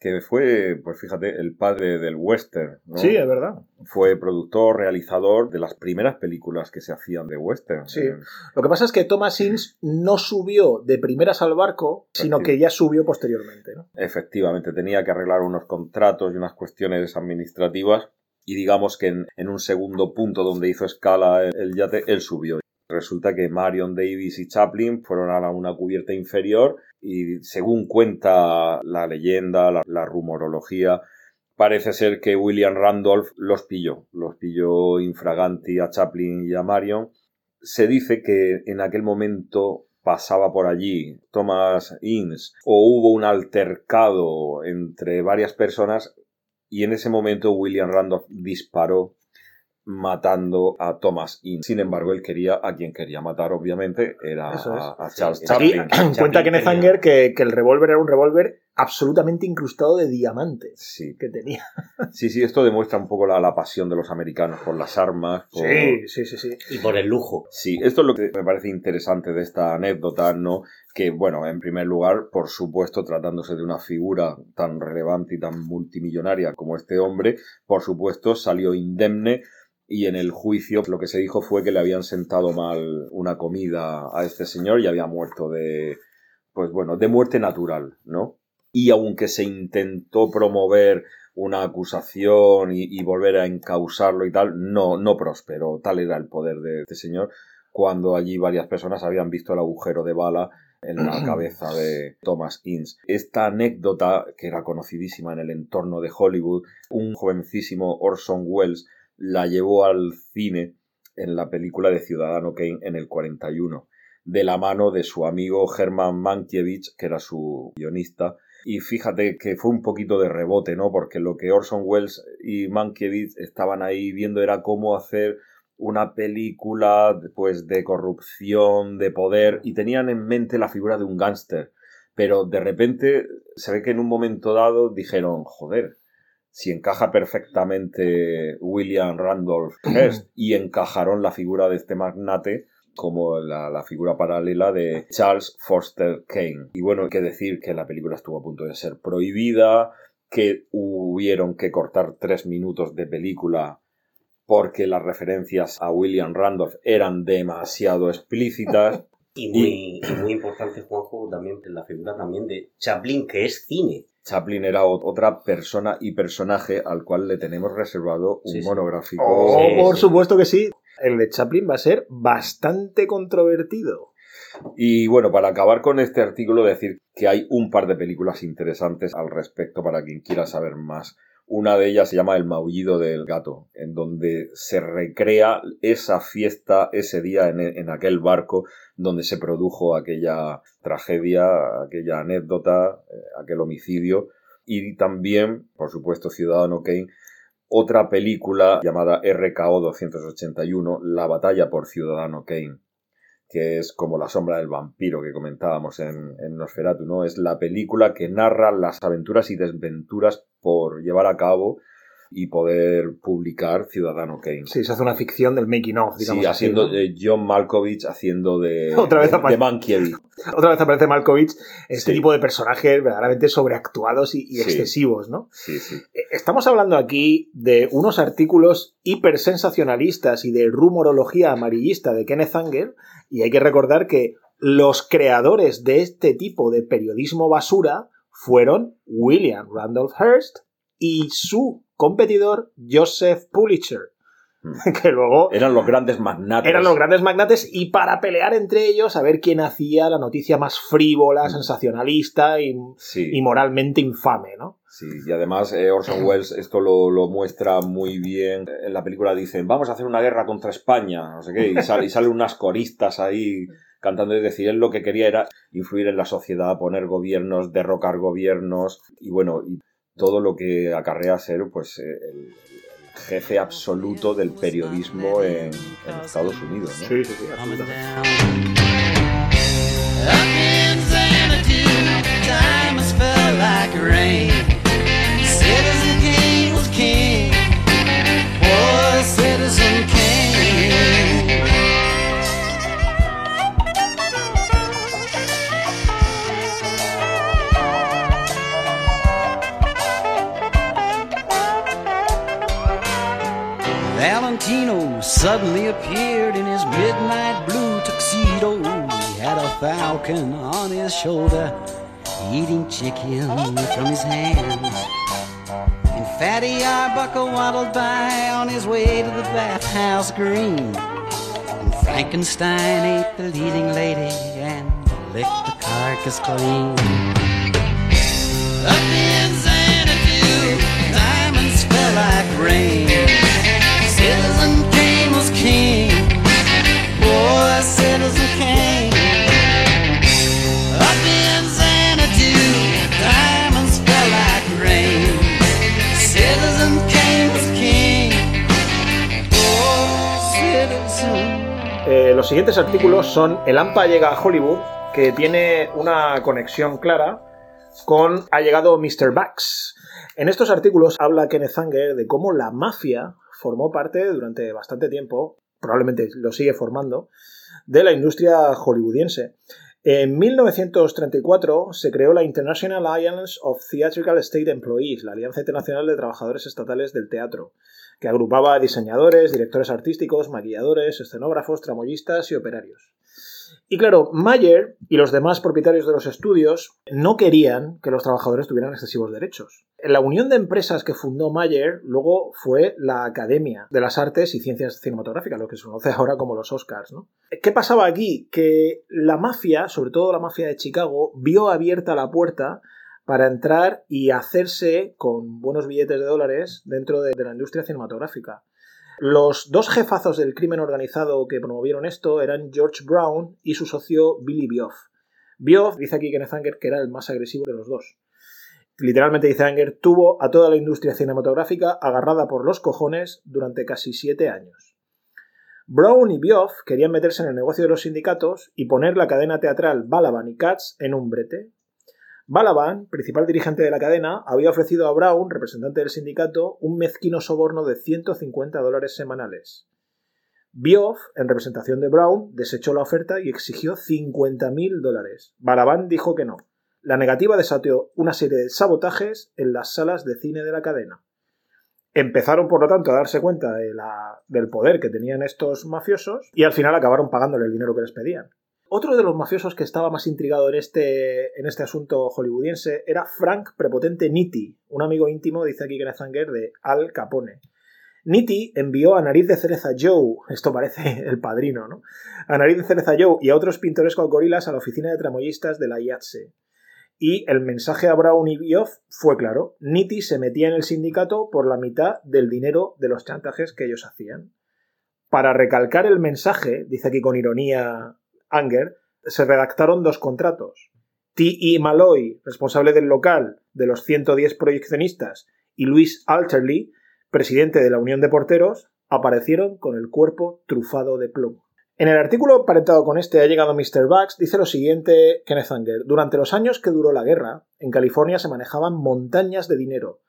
que fue, pues fíjate, el padre del western, ¿no? Sí, es verdad. Fue productor, realizador de las primeras películas que se hacían de western. Sí. Eh, Lo que pasa es que Thomas Innes no subió de primeras al barco, sino que ya subió posteriormente, ¿no? Efectivamente, tenía que arreglar unos contratos y unas cuestiones administrativas y digamos que en, en un segundo punto donde hizo escala el, el yate, él subió. Resulta que Marion Davis y Chaplin fueron a una cubierta inferior y según cuenta la leyenda, la, la rumorología, parece ser que William Randolph los pilló, los pilló infraganti a Chaplin y a Marion. Se dice que en aquel momento pasaba por allí Thomas Innes o hubo un altercado entre varias personas y en ese momento William Randolph disparó matando a Thomas Innes. Sin embargo, él quería a quien quería matar, obviamente, era es. a, Charles Sí, Aquí Chaplin. Cuenta Kenneth Anger que, que el revólver era un revólver absolutamente incrustado de diamantes Sí, que tenía. sí, sí, esto demuestra un poco la, la pasión de los americanos por las armas. por- Sí, sí, sí, sí. Y por el lujo. Sí, esto es lo que me parece interesante de esta anécdota, ¿no? Que, bueno, en primer lugar, por supuesto, tratándose de una figura tan relevante y tan multimillonaria como este hombre, por supuesto, salió indemne y en el juicio lo que se dijo fue que le habían sentado mal una comida a este señor y había muerto de, pues bueno, de muerte natural, ¿no? Y aunque se intentó promover una acusación y, y volver a encausarlo y tal, no, no prosperó. Tal era el poder de este señor cuando allí varias personas habían visto el agujero de bala en la cabeza de Thomas Innes. Esta anécdota, que era conocidísima en el entorno de Hollywood, un jovencísimo Orson Welles la llevó al cine en la película de Ciudadano Kane en el 41, de la mano de su amigo Herman Mankiewicz, que era su guionista, y fíjate que fue un poquito de rebote, ¿no? Porque lo que Orson Welles y Mankiewicz estaban ahí viendo era cómo hacer una película pues de corrupción, de poder, y tenían en mente la figura de un gángster. Pero de repente se ve que en un momento dado dijeron, joder, si encaja perfectamente William Randolph Hearst y encajaron la figura de este magnate como la, la figura paralela de Charles Foster Kane. Y bueno, hay que decir que la película estuvo a punto de ser prohibida, que hubieron que cortar tres minutos de película porque las referencias a William Randolph eran demasiado explícitas. Y muy, y muy importante, Juanjo, también la figura también de Chaplin, que es cine. Chaplin era otra persona y personaje al cual le tenemos reservado un Sí, sí. monográfico. Oh, Sí, por sí. supuesto que sí. El de Chaplin va a ser bastante controvertido. Y bueno, para acabar con este artículo, decir que hay un par de películas interesantes al respecto para quien quiera saber más. Una de ellas se llama El maullido del gato, en donde se recrea esa fiesta, ese día en, en aquel barco donde se produjo aquella tragedia, aquella anécdota, eh, aquel homicidio. Y también, por supuesto, Ciudadano Kane, otra película llamada RKO 281, La batalla por Ciudadano Kane que es como la sombra del vampiro que comentábamos en, en Nosferatu, ¿no? Es la película que narra las aventuras y desventuras por llevar a cabo y poder publicar Ciudadano Kane. Sí, se hace una ficción del making of, digamos Sí, así, haciendo ¿no? de John Malkovich haciendo de, Otra vez de, aparece. de Mankiewicz. Otra vez aparece Malkovich, este Sí. tipo de personajes verdaderamente sobreactuados y, y Sí. excesivos, ¿no? Sí, sí. Eh, Estamos hablando aquí de unos artículos hipersensacionalistas y de rumorología amarillista de Kenneth Anger, y hay que recordar que los creadores de este tipo de periodismo basura fueron William Randolph Hearst y su competidor Joseph Pulitzer, que luego Eran los grandes magnates. eran los grandes magnates y para pelear entre ellos a ver quién hacía la noticia más frívola, sensacionalista y, Sí. y moralmente infame, ¿no? Sí, y además eh, Orson Welles esto lo, lo muestra muy bien. En la película dicen, vamos a hacer una guerra contra España, no sé qué, y, sal- y salen unas coristas ahí cantando. Es decir, él lo que quería era influir en la sociedad, poner gobiernos, derrocar gobiernos, y bueno, y todo lo que acarrea ser pues eh, el, el jefe absoluto del periodismo en, en Estados Unidos. ¿no? Sí, sí, sí, absolutamente. Valentino suddenly appeared in his midnight blue tuxedo. He had a falcon on his shoulder, eating chicken from his hands. And Fatty Arbuckle waddled by on his way to the bathhouse green. And Frankenstein ate the leading lady and licked the carcass clean. Up in Xanadu, diamonds fell like rain. Los siguientes artículos son El AMPA llega a Hollywood, que tiene una conexión clara con Ha llegado Mr. Bax. En estos artículos habla Kenneth Anger de cómo la mafia formó parte durante bastante tiempo, probablemente lo sigue formando, de la industria hollywoodiense. En 1934 se creó la International Alliance of Theatrical State Employees, la Alianza Internacional de Trabajadores Estatales del Teatro, que agrupaba diseñadores, directores artísticos, maquilladores, escenógrafos, tramoyistas y operarios. Y claro, Mayer y los demás propietarios de los estudios no querían que los trabajadores tuvieran excesivos derechos. La unión de empresas que fundó Mayer luego fue la Academia de las Artes y Ciencias Cinematográficas, lo que se conoce ahora como los Oscars. ¿no? ¿Qué pasaba aquí? Que la mafia, sobre todo la mafia de Chicago, vio abierta la puerta para entrar y hacerse con buenos billetes de dólares dentro de, de la industria cinematográfica. Los dos jefazos del crimen organizado que promovieron esto eran George Brown y su socio Billy Bioff. Bioff, dice aquí Kenneth Anger, que era el más agresivo de los dos. Literalmente, dice Anger, tuvo a toda la industria cinematográfica agarrada por los cojones durante casi siete años. Brown y Bioff querían meterse en el negocio de los sindicatos y poner la cadena teatral Balaban y Katz en un brete. Balaban, principal dirigente de la cadena, había ofrecido a Brown, representante del sindicato, un mezquino soborno de 150 dólares semanales. Bioff, en representación de Brown, desechó la oferta y exigió 50.000 dólares. Balaban dijo que no. La negativa desató una serie de sabotajes en las salas de cine de la cadena. Empezaron, por lo tanto, a darse cuenta del poder que tenían estos mafiosos y al final acabaron pagándole el dinero que les pedían. Otro de los mafiosos que estaba más intrigado en este, en este asunto hollywoodiense era Frank Prepotente Nitti, un amigo íntimo, dice aquí Kenneth Anger, de Al Capone. Nitti envió a Nariz de Cereza Joe, esto parece el padrino, ¿no? A Nariz de Cereza Joe y a otros pintorescos gorilas a la oficina de tramoyistas de la IATSE. Y el mensaje a Brown y Bioff fue claro. Nitti se metía en el sindicato por la mitad del dinero de los chantajes que ellos hacían. Para recalcar el mensaje, dice aquí con ironía Anger, se redactaron dos contratos. T.E. Malloy, responsable del local de los 110 proyeccionistas, y Luis Alterly, presidente de la Unión de Porteros, aparecieron con el cuerpo trufado de plomo. En el artículo parentado con este ha llegado Mr. Bax, dice lo siguiente Kenneth Anger. Durante los años que duró la guerra, en California se manejaban montañas de dinero.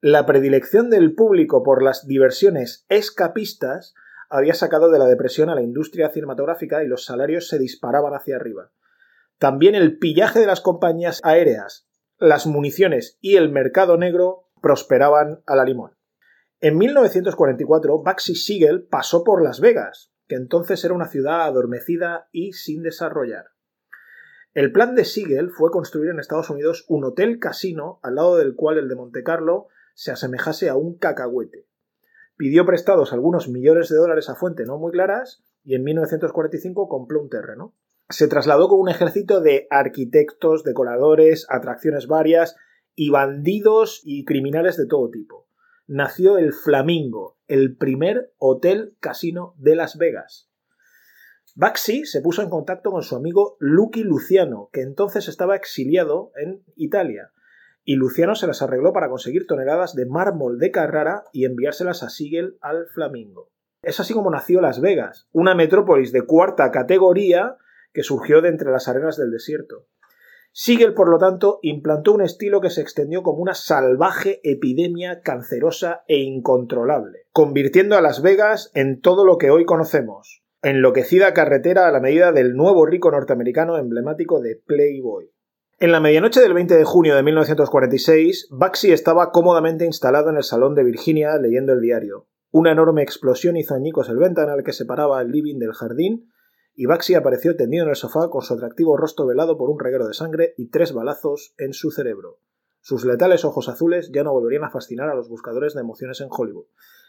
La predilección del público por las diversiones escapistas había sacado de la depresión a la industria cinematográfica y los salarios se disparaban hacia arriba. También el pillaje de las compañías aéreas, las municiones y el mercado negro prosperaban a la limón. En 1944, Baxi Siegel pasó por Las Vegas, que entonces era una ciudad adormecida y sin desarrollar. El plan de Siegel fue construir en Estados Unidos un hotel casino al lado del cual el de Monte Carlo se asemejase a un cacahuete. Pidió prestados algunos millones de dólares a fuente no muy claras y en 1945 compró un terreno. Se trasladó con un ejército de arquitectos, decoradores, atracciones varias y bandidos y criminales de todo tipo. Nació el Flamingo, el primer hotel casino de Las Vegas. Baxi se puso en contacto con su amigo Lucky Luciano, que entonces estaba exiliado en Italia, y Luciano se las arregló para conseguir toneladas de mármol de Carrara y enviárselas a Siegel al Flamingo. Es así como nació Las Vegas, una metrópolis de cuarta categoría que surgió de entre las arenas del desierto. Siegel, por lo tanto, implantó un estilo que se extendió como una salvaje epidemia cancerosa e incontrolable, convirtiendo a Las Vegas en todo lo que hoy conocemos, enloquecida carretera a la medida del nuevo rico norteamericano emblemático de Playboy. En la medianoche del 20 de junio de 1946, Baxi estaba cómodamente instalado en el salón de Virginia leyendo el diario. Una enorme explosión hizo añicos el ventanal que separaba el living del jardín y Baxi apareció tendido en el sofá con su atractivo rostro velado por un reguero de sangre y tres balazos en su cerebro. Sus letales ojos azules ya no volverían a fascinar a los buscadores de emociones en Hollywood.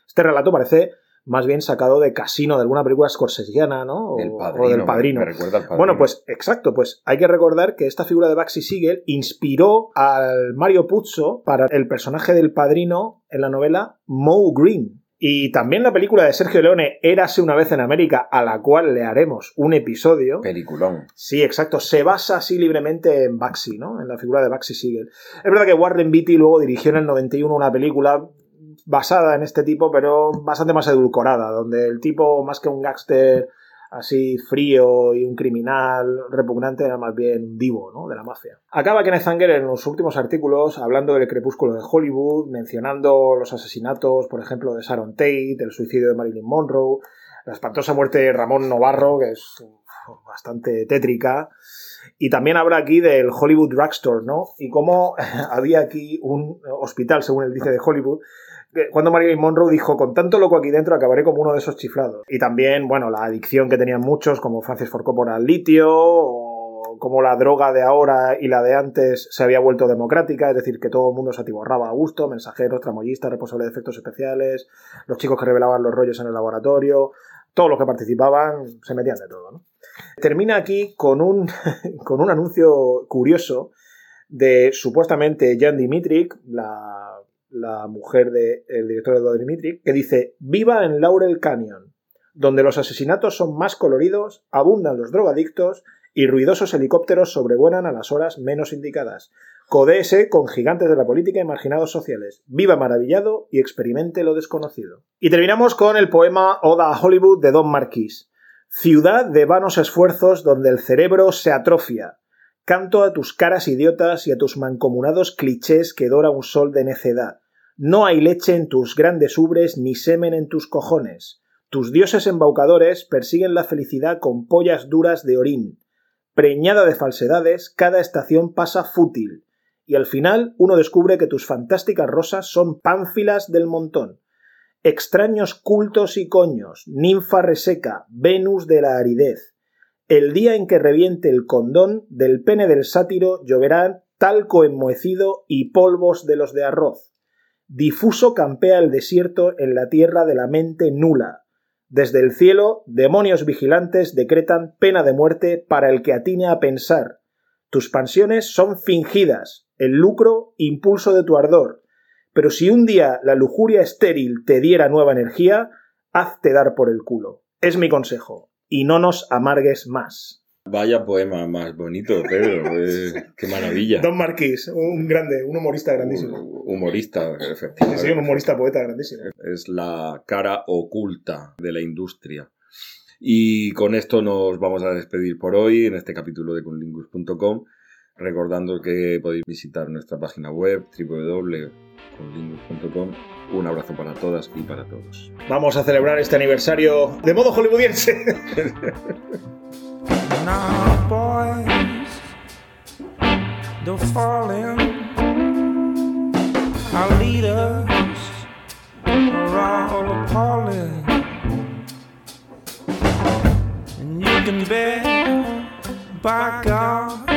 Este relato parece más bien sacado de Casino, de alguna película scorsesiana, ¿no? O, El o padrino, del me- Padrino. me recuerda al Padrino. Bueno, pues exacto, pues hay que recordar que esta figura de Baxi Siegel inspiró al Mario Puzo para el personaje del Padrino en la novela Moe Green. Y también la película de Sergio Leone, Érase una vez en América, a la cual le haremos un episodio. Peliculón. Sí, exacto. Se basa así libremente en Baxi, ¿no? En la figura de Baxi Siegel. Es verdad que Warren Beatty luego dirigió en el 91 una película basada en este tipo, pero bastante más edulcorada, donde el tipo, más que un gángster así frío y un criminal repugnante, era más bien un divo, ¿no? De la mafia. Acaba Kenneth Anger en los últimos artículos hablando del crepúsculo de Hollywood, mencionando los asesinatos, por ejemplo, de Sharon Tate, el suicidio de Marilyn Monroe, la espantosa muerte de Ramón Novarro, que es bastante tétrica. Y también habla aquí del Hollywood Drugstore, ¿no? Y cómo había aquí un hospital, según él dice, de Hollywood, cuando Marilyn Monroe dijo, con tanto loco aquí dentro acabaré como uno de esos chiflados. Y también, bueno, la adicción que tenían muchos, como Francis Ford Coppola al litio, o como la droga de ahora y la de antes se había vuelto democrática, es decir, que todo el mundo se atiborraba a gusto, mensajeros, tramoyistas, responsables de efectos especiales, los chicos que revelaban los rollos en el laboratorio, todos los que participaban se metían de todo, ¿no? Termina aquí con un, con un anuncio curioso de supuestamente Jan Dimitrik, la, la mujer del director Eduardo Dimitrik, que dice: Viva en Laurel Canyon, donde los asesinatos son más coloridos, abundan los drogadictos y ruidosos helicópteros sobrevuelan a las horas menos indicadas. Codéese con gigantes de la política y marginados sociales. Viva maravillado y experimente lo desconocido. Y terminamos con el poema Oda a Hollywood de Don Marquis. Ciudad de vanos esfuerzos donde el cerebro se atrofia. Canto a tus caras idiotas y a tus mancomunados clichés que dora un sol de necedad. No hay leche en tus grandes ubres ni semen en tus cojones. Tus dioses embaucadores persiguen la felicidad con pollas duras de orín. Preñada de falsedades, cada estación pasa fútil. Y al final uno descubre que tus fantásticas rosas son pánfilas del montón. Extraños cultos y coños, ninfa reseca, Venus de la aridez. El día en que reviente el condón, del pene del sátiro lloverán talco enmohecido y polvos de los de arroz. Difuso campea el desierto en la tierra de la mente nula. Desde el cielo, demonios vigilantes decretan pena de muerte para el que atine a pensar. Tus pansiones son fingidas, el lucro impulso de tu ardor. Pero si un día la lujuria estéril te diera nueva energía, hazte dar por el culo. Es mi consejo. Y no nos amargues más. Vaya poema más bonito, Pedro. qué maravilla. Don Marquis, un grande, un humorista grandísimo. Humorista, Sí, efectivamente. sí, un humorista poeta grandísimo. Es la cara oculta de la industria. Y con esto nos vamos a despedir por hoy en este capítulo de conlingus.com. Recordando que podéis visitar nuestra página web www.conlingus.com. Un abrazo para todas y para todos. Vamos a celebrar este aniversario de modo hollywoodiense. Now, boys, the falling, our leaders are all appalling, and you can bet, by God,